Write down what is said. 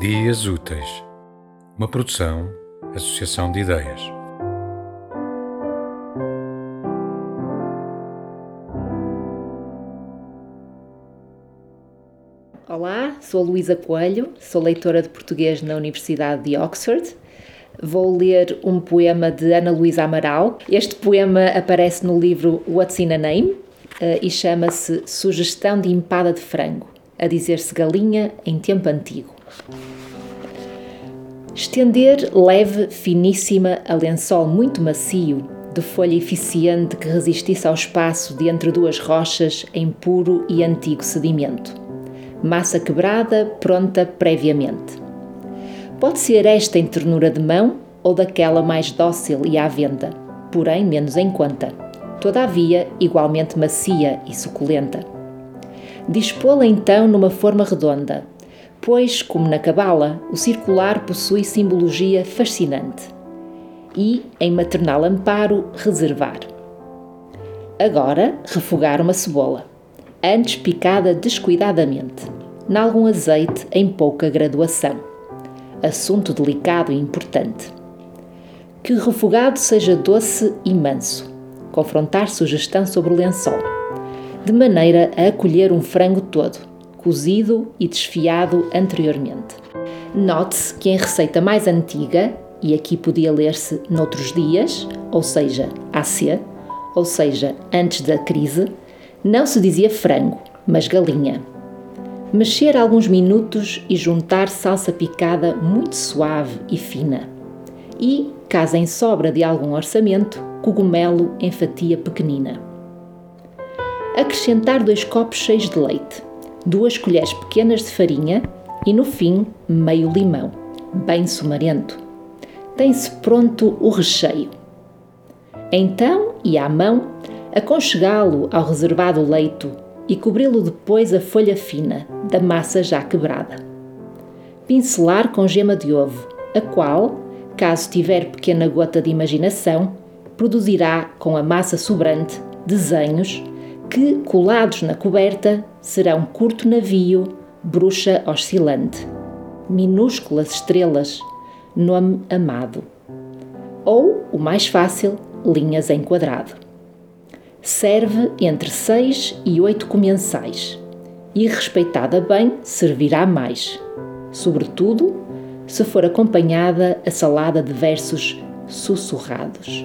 Dias Úteis, uma produção, associação de ideias. Olá, sou Luísa Coelho, sou leitora de português na Universidade de Oxford. Vou ler um poema de Ana Luísa Amaral. Este poema aparece no livro What's in a Name eh, e chama-se Sugestão de Empada de Frango, a dizer-se galinha em tempo antigo. Estender leve, finíssima, a lençol muito macio, de folha eficiente que resistisse ao espaço de entre duas rochas em puro e antigo sedimento. Massa quebrada, pronta previamente. Pode ser esta em ternura de mão ou daquela mais dócil e à venda, porém menos em conta, todavia igualmente macia e suculenta. Dispô-la então numa forma redonda, pois, como na cabala, o circular possui simbologia fascinante. E, em maternal amparo, reservar. Agora, refogar uma cebola, antes picada descuidadamente, nalgum azeite em pouca graduação. Assunto delicado e importante. Que o refogado seja doce e manso, confrontar sugestão sobre o lençol, de maneira a acolher um frango todo, cozido e desfiado anteriormente. Note-se que em receita mais antiga, e aqui podia ler-se noutros dias, ou seja, AC, ou seja, antes da crise, não se dizia frango, mas galinha. Mexer alguns minutos e juntar salsa picada muito suave e fina. E, caso em sobra de algum orçamento, cogumelo em fatia pequenina. Acrescentar dois copos cheios de leite duas colheres pequenas de farinha e no fim meio limão, bem sumarento. Tem-se pronto o recheio. Então, e à mão, aconchegá-lo ao reservado leito e cobri-lo depois a folha fina da massa já quebrada. Pincelar com gema de ovo, a qual, caso tiver pequena gota de imaginação, produzirá com a massa sobrante desenhos que, colados na coberta, serão curto navio, bruxa oscilante, minúsculas estrelas, nome amado. Ou, o mais fácil, linhas em quadrado. Serve entre seis e oito comensais e, respeitada bem, servirá mais, sobretudo se for acompanhada a salada de versos sussurrados.